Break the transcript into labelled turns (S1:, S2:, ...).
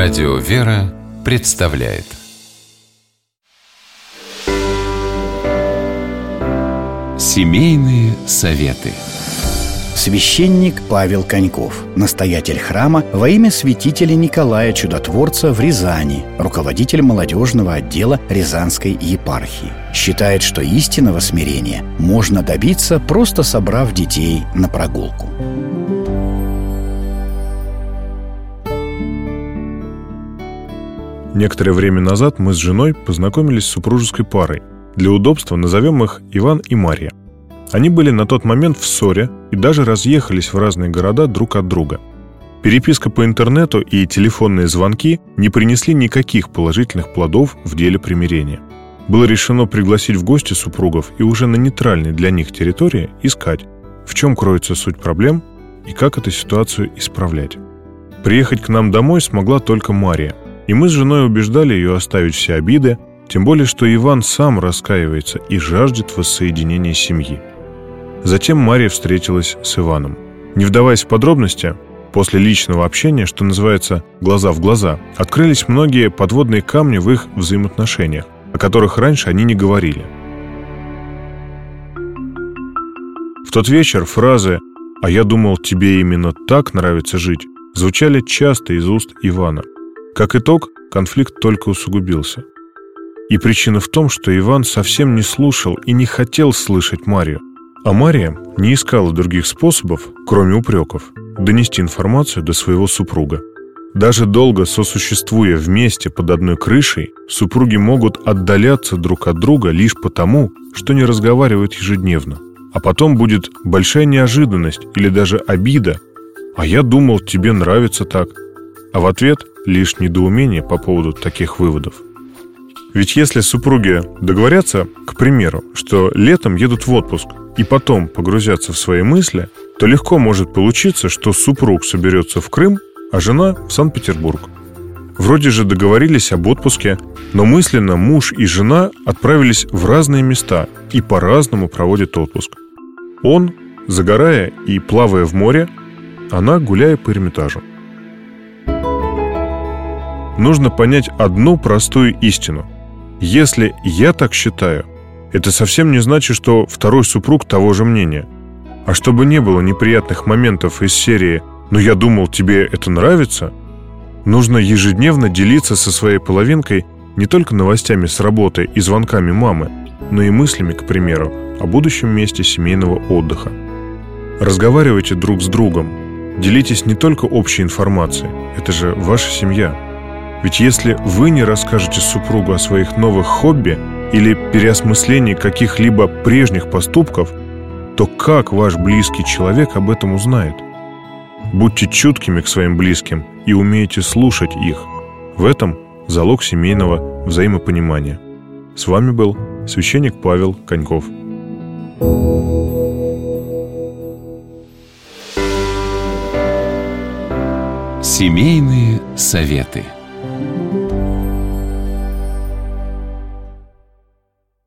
S1: Радио «Вера» представляет Семейные советы
S2: Священник Павел Коньков, настоятель храма во имя святителя Николая Чудотворца в Рязани, руководитель молодежного отдела Рязанской епархии. Считает, что истинного смирения можно добиться, просто собрав детей на прогулку.
S3: Некоторое время назад мы с женой познакомились с супружеской парой. Для удобства назовем их Иван и Мария. Они были на тот момент в ссоре и даже разъехались в разные города друг от друга. Переписка по интернету и телефонные звонки не принесли никаких положительных плодов в деле примирения. Было решено пригласить в гости супругов и уже на нейтральной для них территории искать, в чем кроется суть проблем и как эту ситуацию исправлять. Приехать к нам домой смогла только Мария – и мы с женой убеждали ее оставить все обиды, тем более, что Иван сам раскаивается и жаждет воссоединения семьи. Затем Мария встретилась с Иваном. Не вдаваясь в подробности, после личного общения, что называется «глаза в глаза», открылись многие подводные камни в их взаимоотношениях, о которых раньше они не говорили. В тот вечер фразы «А я думал, тебе именно так нравится жить» звучали часто из уст Ивана – как итог, конфликт только усугубился. И причина в том, что Иван совсем не слушал и не хотел слышать Марию. А Мария не искала других способов, кроме упреков, донести информацию до своего супруга. Даже долго сосуществуя вместе под одной крышей, супруги могут отдаляться друг от друга лишь потому, что не разговаривают ежедневно. А потом будет большая неожиданность или даже обида. «А я думал, тебе нравится так», а в ответ лишь недоумение по поводу таких выводов. Ведь если супруги договорятся, к примеру, что летом едут в отпуск и потом погрузятся в свои мысли, то легко может получиться, что супруг соберется в Крым, а жена в Санкт-Петербург. Вроде же договорились об отпуске, но мысленно муж и жена отправились в разные места и по-разному проводят отпуск. Он, загорая и плавая в море, она гуляя по Эрмитажу нужно понять одну простую истину. Если я так считаю, это совсем не значит, что второй супруг того же мнения. А чтобы не было неприятных моментов из серии «но я думал, тебе это нравится», нужно ежедневно делиться со своей половинкой не только новостями с работы и звонками мамы, но и мыслями, к примеру, о будущем месте семейного отдыха. Разговаривайте друг с другом, делитесь не только общей информацией, это же ваша семья – ведь если вы не расскажете супругу о своих новых хобби или переосмыслении каких-либо прежних поступков, то как ваш близкий человек об этом узнает? Будьте чуткими к своим близким и умейте слушать их. В этом залог семейного взаимопонимания. С вами был священник Павел Коньков.
S1: Семейные советы –